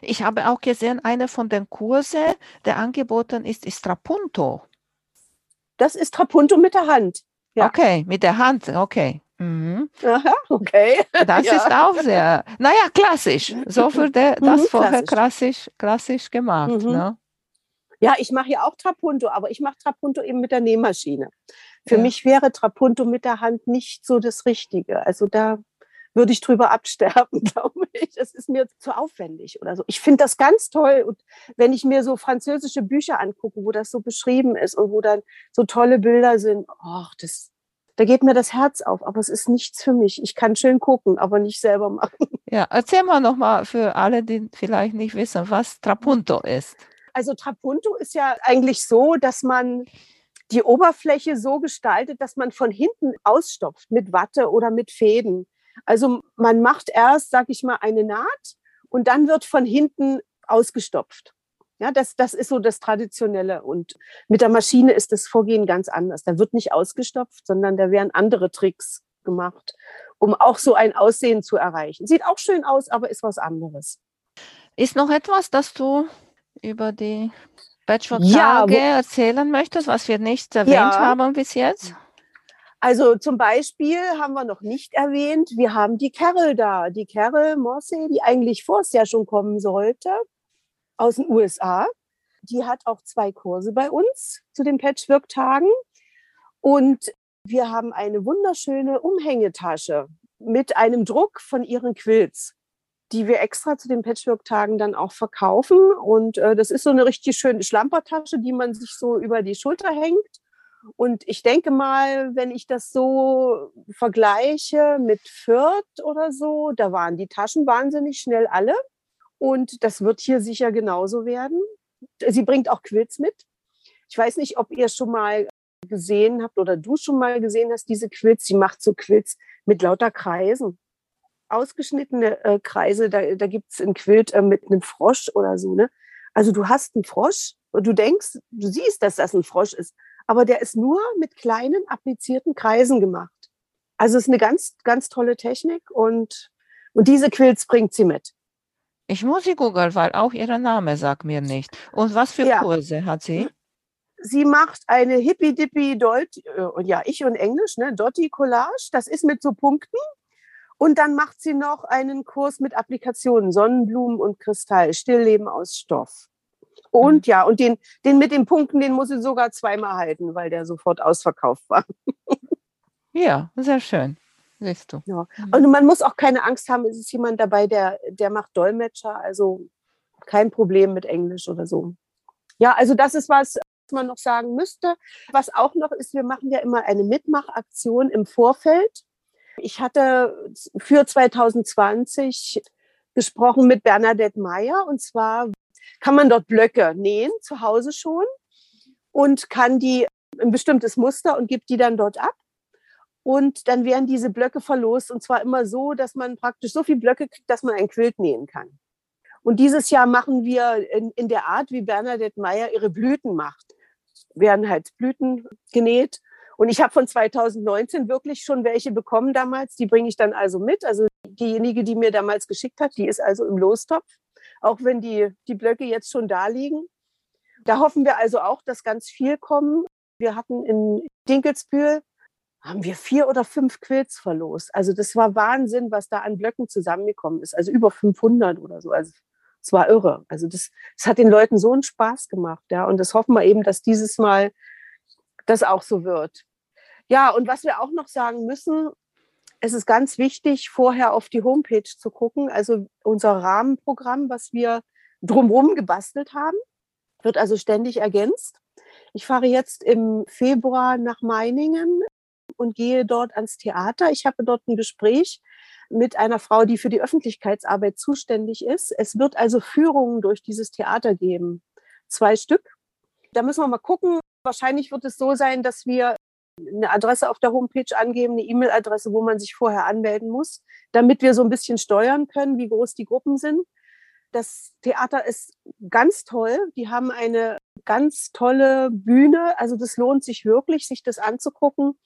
Ich habe auch gesehen, eine von den Kurse, der angeboten ist, ist Trapunto. Das ist Trapunto mit der Hand. Ja. Okay, mit der Hand, okay. Mhm. Aha, okay. Das Ja. ist auch sehr, naja, klassisch. So wurde das Mhm, vorher klassisch. klassisch, klassisch gemacht. Mhm. Ne? Ja, ich mache ja auch Trapunto, aber ich mache Trapunto eben mit der Nähmaschine. Für Ja. mich wäre Trapunto mit der Hand nicht so das Richtige. Also da würde ich drüber absterben, glaube ich. Es ist mir zu aufwendig oder so. Ich finde das ganz toll. Und wenn ich mir so französische Bücher angucke, wo das so beschrieben ist und wo dann so tolle Bilder sind, ach, das, da geht mir das Herz auf. Aber es ist nichts für mich. Ich kann schön gucken, aber nicht selber machen. Ja, erzähl mal nochmal für alle, die vielleicht nicht wissen, was Trapunto ist. Also Trapunto ist ja eigentlich so, dass man die Oberfläche so gestaltet, dass man von hinten ausstopft mit Watte oder mit Fäden. Also man macht erst, sag ich mal, eine Naht und dann wird von hinten ausgestopft. Ja, das, das ist so das Traditionelle. Und mit der Maschine ist das Vorgehen ganz anders. Da wird nicht ausgestopft, sondern da werden andere Tricks gemacht, um auch so ein Aussehen zu erreichen. Sieht auch schön aus, aber ist was anderes. Ist noch etwas, das du über die Ja, Patchwork-Tage wo- erzählen möchtest, was wir nicht erwähnt Ja. haben bis jetzt? Also zum Beispiel haben wir noch nicht erwähnt, wir haben die Carol da, die Carol Morsey, die eigentlich vors Jahr schon kommen sollte, aus den USA. Die hat auch zwei Kurse bei uns zu den Patchwork-Tagen. Und wir haben eine wunderschöne Umhängetasche mit einem Druck von ihren Quilts, die wir extra zu den Patchwork-Tagen dann auch verkaufen. Und äh, das ist so eine richtig schöne Schlampertasche, die man sich so über die Schulter hängt. Und ich denke mal, wenn ich das so vergleiche mit Fürth oder so, da waren die Taschen wahnsinnig schnell alle. Und das wird hier sicher genauso werden. Sie bringt auch Quilts mit. Ich weiß nicht, ob ihr schon mal gesehen habt oder du schon mal gesehen hast, diese Quilts. Sie macht so Quilts mit lauter Kreisen. Ausgeschnittene äh, Kreise, da, da gibt es ein Quilt äh, mit einem Frosch oder so. Ne? Also du hast einen Frosch und du denkst, du siehst, dass das ein Frosch ist aber der ist nur mit kleinen applizierten Kreisen gemacht. Also es ist eine ganz, ganz tolle Technik und, und diese Quills bringt sie mit. Ich muss sie googeln, weil auch ihr Name sagt mir nicht. Und was für Ja. Kurse hat sie? Sie macht eine hippie-dippie Dot, äh, ja, ich und Englisch, ne, Dotti Collage. Das ist mit so Punkten. Und dann macht sie noch einen Kurs mit Applikationen, Sonnenblumen und Kristall, Stillleben aus Stoff. Und ja, und den, den mit den Punkten, den muss sie sogar zweimal halten, weil der sofort ausverkauft war. Ja, sehr schön. Siehst du. Ja. Mhm. Und man muss auch keine Angst haben, es ist jemand dabei, der, der macht Dolmetscher, also kein Problem mit Englisch oder so. Ja, also das ist was, was man noch sagen müsste. Was auch noch ist, wir machen ja immer eine Mitmachaktion im Vorfeld. Ich hatte für 2020 gesprochen mit Bernadette Meyer und zwar kann man dort Blöcke nähen, zu Hause schon und kann die ein bestimmtes Muster und gibt die dann dort ab. Und dann werden diese Blöcke verlost und zwar immer so, dass man praktisch so viele Blöcke kriegt, dass man ein Quilt nähen kann. Und dieses Jahr machen wir in, in der Art, wie Bernadette Meyer ihre Blüten macht. Werden halt Blüten genäht. Und ich habe von 2019 wirklich schon welche bekommen damals. Die bringe ich dann also mit. Also diejenige, die mir damals geschickt hat, die ist also im Lostopf, auch wenn die, die Blöcke jetzt schon da liegen. Da hoffen wir also auch, dass ganz viel kommen. Wir hatten in Dinkelsbühl haben wir vier oder fünf Quilts verlost. Also das war Wahnsinn, was da an Blöcken zusammengekommen ist. Also über 500 oder so. Also es war irre. Also das, das hat den Leuten so einen Spaß gemacht. Ja. Und das hoffen wir eben, dass dieses Mal das auch so wird. Ja, und was wir auch noch sagen müssen, es ist ganz wichtig, vorher auf die Homepage zu gucken. Also unser Rahmenprogramm, was wir drumherum gebastelt haben, wird also ständig ergänzt. Ich fahre jetzt im Februar nach Meiningen und gehe dort ans Theater. Ich habe dort ein Gespräch mit einer Frau, die für die Öffentlichkeitsarbeit zuständig ist. Es wird also Führungen durch dieses Theater geben. Zwei Stück. Da müssen wir mal gucken. Wahrscheinlich wird es so sein, dass wir eine Adresse auf der Homepage angeben, eine E-Mail-Adresse, wo man sich vorher anmelden muss, damit wir so ein bisschen steuern können, wie groß die Gruppen sind. Das Theater ist ganz toll. Die haben eine ganz tolle Bühne. Also das lohnt sich wirklich, sich das anzugucken.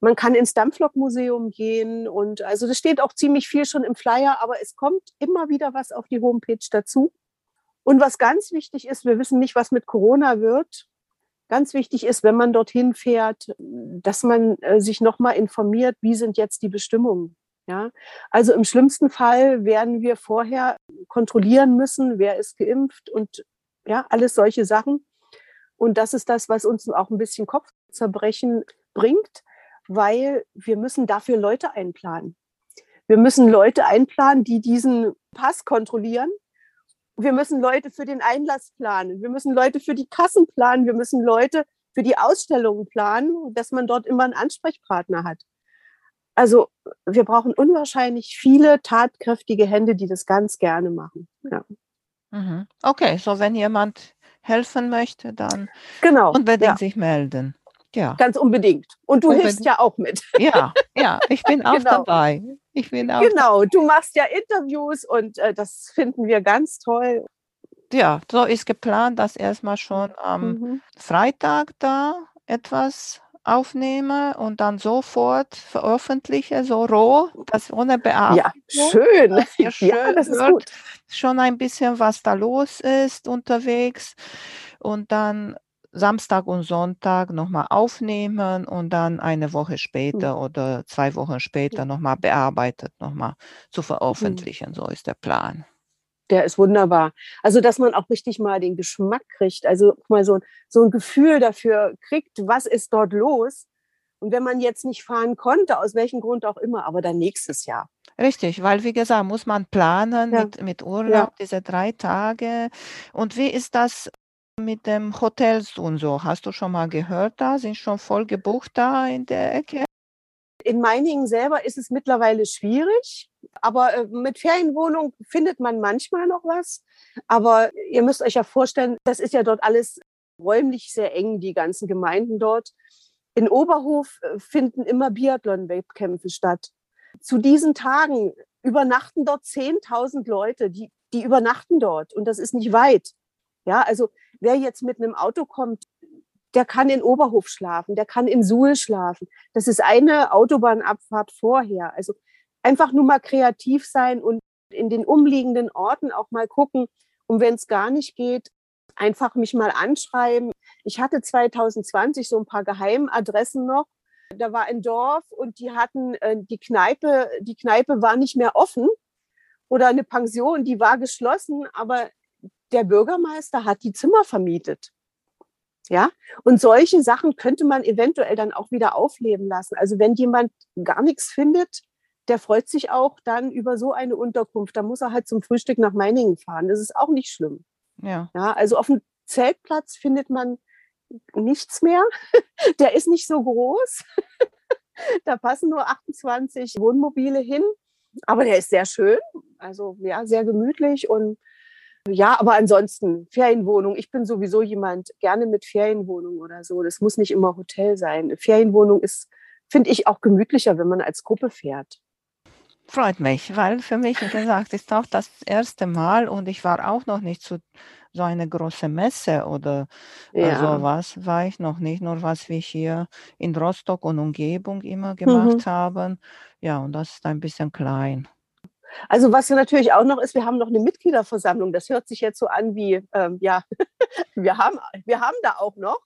Man kann ins Dampflok-Museum gehen und also das steht auch ziemlich viel schon im Flyer, aber es kommt immer wieder was auf die Homepage dazu. Und was ganz wichtig ist, wir wissen nicht, was mit Corona wird. Ganz wichtig ist, wenn man dorthin fährt, dass man äh, sich nochmal informiert, wie sind jetzt die Bestimmungen. Ja, also im schlimmsten Fall werden wir vorher kontrollieren müssen, wer ist geimpft und ja, alles solche Sachen. Und das ist das, was uns auch ein bisschen Kopfzerbrechen bringt, weil wir müssen dafür Leute einplanen. Wir müssen Leute einplanen, die diesen Pass kontrollieren. Wir müssen Leute für den Einlass planen. Wir müssen Leute für die Kassen planen. Wir müssen Leute für die Ausstellungen planen, dass man dort immer einen Ansprechpartner hat. Also wir brauchen unwahrscheinlich viele tatkräftige Hände, die das ganz gerne machen. Ja. Mhm. Okay, so wenn jemand helfen möchte, dann Genau. unbedingt Ja, sich melden. Ja, ganz unbedingt. Und du hilfst Unbedingt. ja auch mit. ja, ja, ich bin auch Genau. dabei. Ich bin auch Genau. Du machst ja Interviews und äh, das finden wir ganz toll. Ja, so ist geplant, dass erstmal schon am Mhm. Freitag da etwas aufnehme und dann sofort veröffentliche, so roh, das ohne Bearbeitung. Ja, schön. Ja, schön das ist hört, gut. schon ein bisschen, was da los ist unterwegs und dann Samstag und Sonntag nochmal aufnehmen und dann eine Woche später oder zwei Wochen später nochmal bearbeitet, nochmal zu veröffentlichen. So ist der Plan. Der ist wunderbar. Also, dass man auch richtig mal den Geschmack kriegt, also mal so, so ein Gefühl dafür kriegt, was ist dort los. Und wenn man jetzt nicht fahren konnte, aus welchem Grund auch immer, aber dann nächstes Jahr. Richtig, weil wie gesagt, muss man planen Ja. mit, mit Urlaub, diese drei Tage. Und wie ist das mit dem Hotels und so? Hast du schon mal gehört da? Sind schon voll gebucht da in der Ecke? In Meiningen selber ist es mittlerweile schwierig, aber äh, mit Ferienwohnung findet man manchmal noch was. Aber ihr müsst euch ja vorstellen, das ist ja dort alles räumlich sehr eng, die ganzen Gemeinden dort. In Oberhof äh, finden immer Biathlon-Wettkämpfe statt. Zu diesen Tagen übernachten dort 10.000 Leute, die, die übernachten dort und das ist nicht weit. Ja, also wer jetzt mit einem Auto kommt, der kann in Oberhof schlafen, der kann in Suhl schlafen. Das ist eine Autobahnabfahrt vorher. Also einfach nur mal kreativ sein und in den umliegenden Orten auch mal gucken. Und wenn es gar nicht geht, einfach mich mal anschreiben. Ich hatte 2020 so ein paar Geheimadressen noch. Da war ein Dorf und die hatten äh, die Kneipe, die Kneipe war nicht mehr offen oder eine Pension, die war geschlossen, aber der Bürgermeister hat die Zimmer vermietet. Ja, und solche Sachen könnte man eventuell dann auch wieder aufleben lassen. Also wenn jemand gar nichts findet, der freut sich auch dann über so eine Unterkunft. Da muss er halt zum Frühstück nach Meiningen fahren. Das ist auch nicht schlimm. Ja. ja also auf dem Zeltplatz findet man nichts mehr. Der ist nicht so groß. da passen nur 28 Wohnmobile hin. Aber der ist sehr schön. Also ja, sehr gemütlich und ja, aber ansonsten Ferienwohnung. Ich bin sowieso jemand gerne mit Ferienwohnung oder so. Das muss nicht immer Hotel sein. Ferienwohnung ist, finde ich, auch gemütlicher, wenn man als Gruppe fährt. Freut mich, weil für mich, wie gesagt, ist auch das erste Mal und ich war auch noch nicht zu so eine große Messe oder ja. sowas, war ich noch nicht, nur was wir hier in Rostock und Umgebung immer gemacht mhm. haben. Ja, und das ist ein bisschen klein. Also was natürlich auch noch ist, wir haben noch eine Mitgliederversammlung. Das hört sich jetzt so an wie, ähm, ja, wir haben, wir haben da auch noch.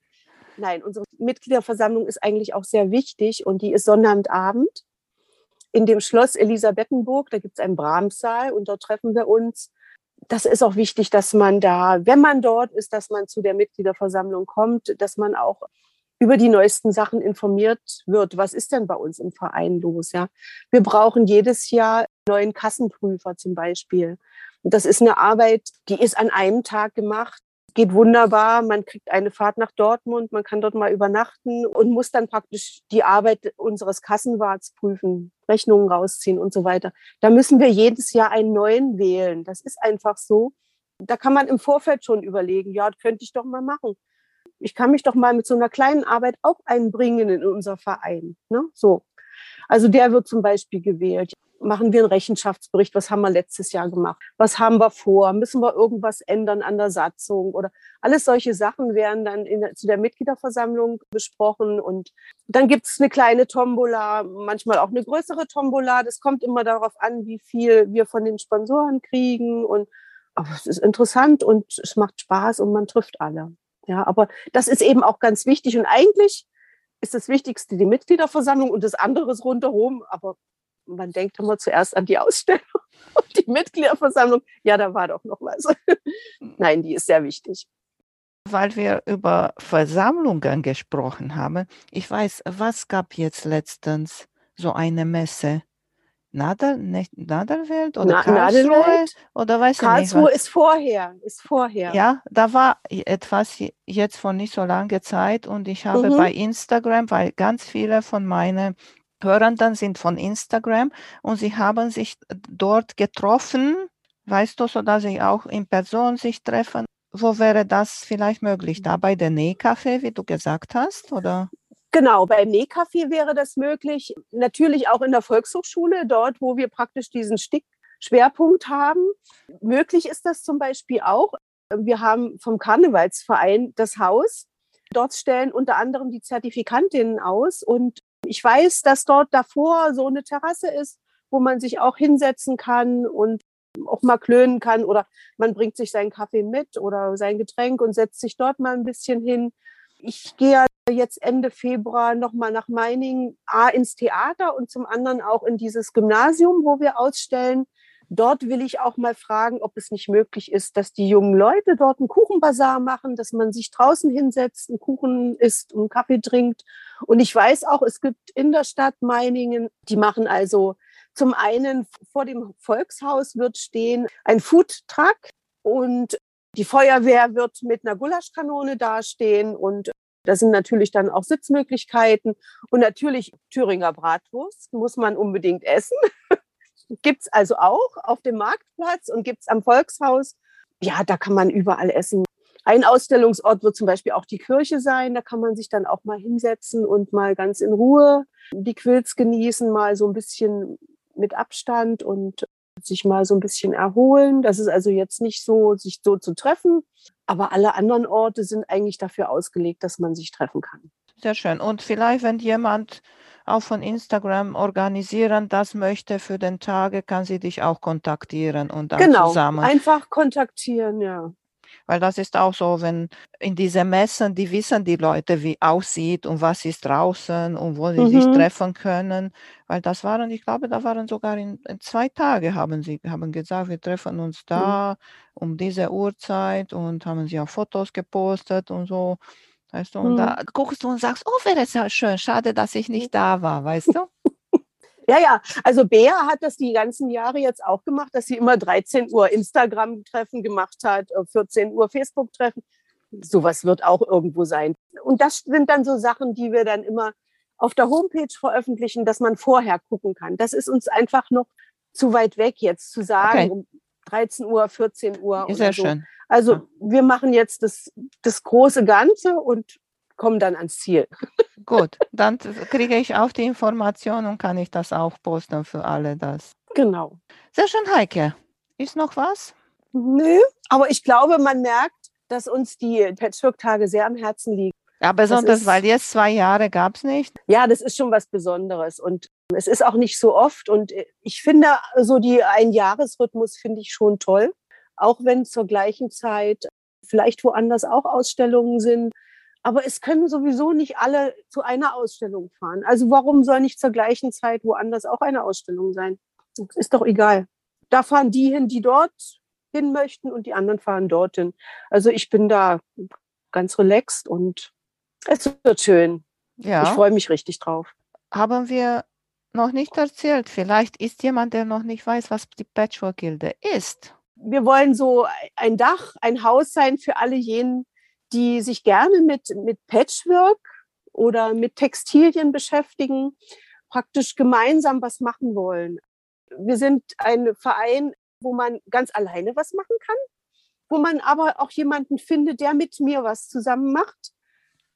Nein, unsere Mitgliederversammlung ist eigentlich auch sehr wichtig und die ist Sonnabendabend in dem Schloss Elisabethenburg. Da gibt es einen Brahmssaal und dort treffen wir uns. Das ist auch wichtig, dass man da, wenn man dort ist, dass man zu der Mitgliederversammlung kommt, dass man auch über die neuesten Sachen informiert wird. Was ist denn bei uns im Verein los? Ja, wir brauchen jedes Jahr neuen Kassenprüfer zum Beispiel. Und das ist eine Arbeit, die ist an einem Tag gemacht. Geht wunderbar. Man kriegt eine Fahrt nach Dortmund, man kann dort mal übernachten und muss dann praktisch die Arbeit unseres Kassenwarts prüfen, Rechnungen rausziehen und so weiter. Da müssen wir jedes Jahr einen neuen wählen. Das ist einfach so. Da kann man im Vorfeld schon überlegen, ja, könnte ich doch mal machen ich kann mich doch mal mit so einer kleinen Arbeit auch einbringen in unser Verein. Ne? So. Also der wird zum Beispiel gewählt. Machen wir einen Rechenschaftsbericht? Was haben wir letztes Jahr gemacht? Was haben wir vor? Müssen wir irgendwas ändern an der Satzung? Oder alles solche Sachen werden dann in, zu der Mitgliederversammlung besprochen. Und dann gibt es eine kleine Tombola, manchmal auch eine größere Tombola. Das kommt immer darauf an, wie viel wir von den Sponsoren kriegen. Und aber es ist interessant und es macht Spaß und man trifft alle. Ja, aber das ist eben auch ganz wichtig. Und eigentlich ist das Wichtigste die Mitgliederversammlung und das andere ist rundherum. Aber man denkt immer zuerst an die Ausstellung und die Mitgliederversammlung. Ja, da war doch noch was. Nein, die ist sehr wichtig. Weil wir über Versammlungen gesprochen haben. Ich weiß, was gab jetzt letztens so eine Messe? Nadel, nicht Nadelwelt oder Na, Karlsruhe Nadelwelt? oder weiß Karlsruhe nicht, ist vorher, ist vorher. Ja, da war etwas jetzt vor nicht so langer Zeit und ich habe mhm. bei Instagram, weil ganz viele von meinen Hörern sind von Instagram und sie haben sich dort getroffen, weißt du, so dass sie auch in Person sich treffen. Wo wäre das vielleicht möglich? Da bei der Nähcafé, wie du gesagt hast, oder? Genau, beim Nähcafé wäre das möglich. Natürlich auch in der Volkshochschule, dort, wo wir praktisch diesen Stick-Schwerpunkt haben. Möglich ist das zum Beispiel auch. Wir haben vom Karnevalsverein das Haus. Dort stellen unter anderem die Zertifikantinnen aus. Und ich weiß, dass dort davor so eine Terrasse ist, wo man sich auch hinsetzen kann und auch mal klönen kann oder man bringt sich seinen Kaffee mit oder sein Getränk und setzt sich dort mal ein bisschen hin. Ich gehe jetzt Ende Februar nochmal nach Meiningen, A, ins Theater und zum anderen auch in dieses Gymnasium, wo wir ausstellen. Dort will ich auch mal fragen, ob es nicht möglich ist, dass die jungen Leute dort einen Kuchenbazar machen, dass man sich draußen hinsetzt, einen Kuchen isst und einen Kaffee trinkt. Und ich weiß auch, es gibt in der Stadt Meiningen, die machen also zum einen vor dem Volkshaus wird stehen ein Foodtruck und die Feuerwehr wird mit einer Gulaschkanone dastehen und da sind natürlich dann auch Sitzmöglichkeiten und natürlich Thüringer Bratwurst muss man unbedingt essen. gibt's also auch auf dem Marktplatz und gibt's am Volkshaus. Ja, da kann man überall essen. Ein Ausstellungsort wird zum Beispiel auch die Kirche sein. Da kann man sich dann auch mal hinsetzen und mal ganz in Ruhe die Quills genießen, mal so ein bisschen mit Abstand und sich mal so ein bisschen erholen. Das ist also jetzt nicht so, sich so zu treffen. Aber alle anderen Orte sind eigentlich dafür ausgelegt, dass man sich treffen kann. Sehr schön. Und vielleicht, wenn jemand auch von Instagram organisieren das möchte für den Tage, kann sie dich auch kontaktieren und dann genau, zusammen. Einfach kontaktieren, ja. Weil das ist auch so, wenn in diese Messen, die wissen die Leute, wie aussieht und was ist draußen und wo sie mhm. sich treffen können. Weil das waren, ich glaube, da waren sogar in, in zwei Tage, haben sie haben gesagt, wir treffen uns mhm. da mhm. um diese Uhrzeit und haben sie auch Fotos gepostet und so. Weißt du, und mhm. da guckst du und sagst, oh, wäre es ja schön, schade, dass ich nicht da war, weißt du? Ja, ja, also Bea hat das die ganzen Jahre jetzt auch gemacht, dass sie immer 13 Uhr Instagram-Treffen gemacht hat, 14 äh, Uhr Facebook-Treffen. Sowas wird auch irgendwo sein. Und das sind dann so Sachen, die wir dann immer auf der Homepage veröffentlichen, dass man vorher gucken kann. Das ist uns einfach noch zu weit weg jetzt zu sagen, okay. um 13 Uhr, 14 Uhr. Sehr so. schön. Also ja. wir machen jetzt das, das große Ganze und kommen dann ans Ziel. Gut, dann kriege ich auch die Information und kann ich das auch posten für alle das. Genau. Sehr schön, Heike. Ist noch was? Nö, aber ich glaube, man merkt, dass uns die Patchwork-Tage sehr am Herzen liegen. Ja, besonders, ist, weil jetzt zwei Jahre gab es nicht. Ja, das ist schon was Besonderes und es ist auch nicht so oft und ich finde so die Einjahresrhythmus finde ich schon toll, auch wenn zur gleichen Zeit vielleicht woanders auch Ausstellungen sind. Aber es können sowieso nicht alle zu einer Ausstellung fahren. Also warum soll nicht zur gleichen Zeit woanders auch eine Ausstellung sein? Ist doch egal. Da fahren die hin, die dort hin möchten und die anderen fahren dorthin. Also ich bin da ganz relaxed und es wird schön. Ja. Ich freue mich richtig drauf. Haben wir noch nicht erzählt. Vielleicht ist jemand, der noch nicht weiß, was die Patchwork-Gilde ist. Wir wollen so ein Dach, ein Haus sein für alle jenen, die sich gerne mit, mit Patchwork oder mit Textilien beschäftigen, praktisch gemeinsam was machen wollen. Wir sind ein Verein, wo man ganz alleine was machen kann, wo man aber auch jemanden findet, der mit mir was zusammen macht.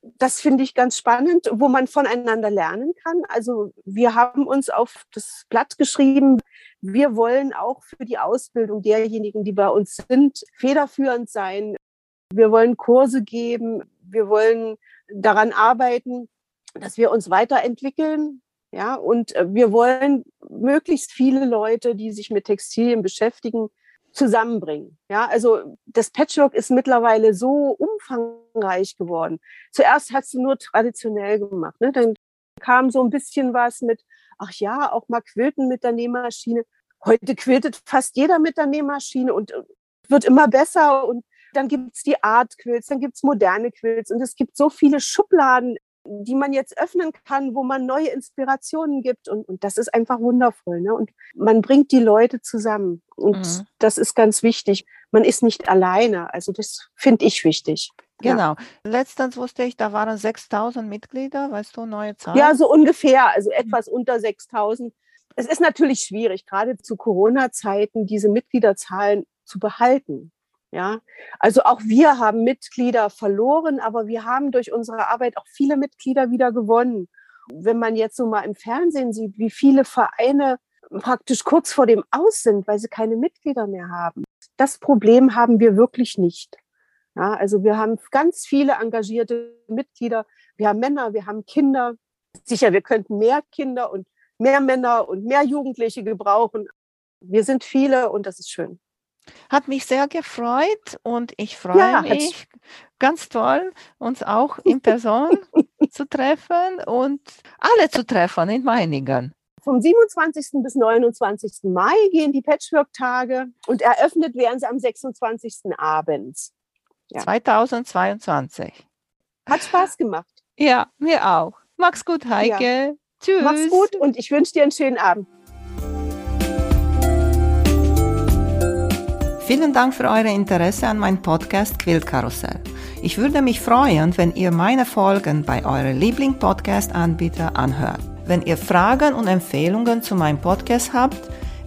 Das finde ich ganz spannend, wo man voneinander lernen kann. Also wir haben uns auf das Blatt geschrieben, wir wollen auch für die Ausbildung derjenigen, die bei uns sind, federführend sein. Wir wollen Kurse geben. Wir wollen daran arbeiten, dass wir uns weiterentwickeln. Ja, und äh, wir wollen möglichst viele Leute, die sich mit Textilien beschäftigen, zusammenbringen. Ja, also das Patchwork ist mittlerweile so umfangreich geworden. Zuerst hast du nur traditionell gemacht. Ne? Dann kam so ein bisschen was mit, ach ja, auch mal Quilten mit der Nähmaschine. Heute quiltet fast jeder mit der Nähmaschine und äh, wird immer besser und dann gibt es die Art Quills, dann gibt es moderne Quills und es gibt so viele Schubladen, die man jetzt öffnen kann, wo man neue Inspirationen gibt. Und, und das ist einfach wundervoll. Ne? Und man bringt die Leute zusammen. Und mhm. das ist ganz wichtig. Man ist nicht alleine. Also das finde ich wichtig. Genau. Ja. Letztens wusste ich, da waren 6000 Mitglieder, weißt du, neue Zahlen? Ja, so ungefähr, also mhm. etwas unter 6000. Es ist natürlich schwierig, gerade zu Corona-Zeiten diese Mitgliederzahlen zu behalten. Ja, also auch wir haben Mitglieder verloren, aber wir haben durch unsere Arbeit auch viele Mitglieder wieder gewonnen. Wenn man jetzt so mal im Fernsehen sieht, wie viele Vereine praktisch kurz vor dem Aus sind, weil sie keine Mitglieder mehr haben. Das Problem haben wir wirklich nicht. Ja, also wir haben ganz viele engagierte Mitglieder. Wir haben Männer, wir haben Kinder. Sicher, wir könnten mehr Kinder und mehr Männer und mehr Jugendliche gebrauchen. Wir sind viele und das ist schön. Hat mich sehr gefreut und ich freue ja, mich ganz toll, uns auch in Person zu treffen und alle zu treffen in Meiningen. Vom 27. bis 29. Mai gehen die Patchwork-Tage und eröffnet werden sie am 26. abends. Ja. 2022. Hat Spaß gemacht. Ja, mir auch. Mach's gut, Heike. Ja. Tschüss. Mach's gut und ich wünsche dir einen schönen Abend. Vielen Dank für euer Interesse an meinem Podcast Quiltkarussell. Ich würde mich freuen, wenn ihr meine Folgen bei eurem Liebling-Podcast-Anbieter anhört. Wenn ihr Fragen und Empfehlungen zu meinem Podcast habt,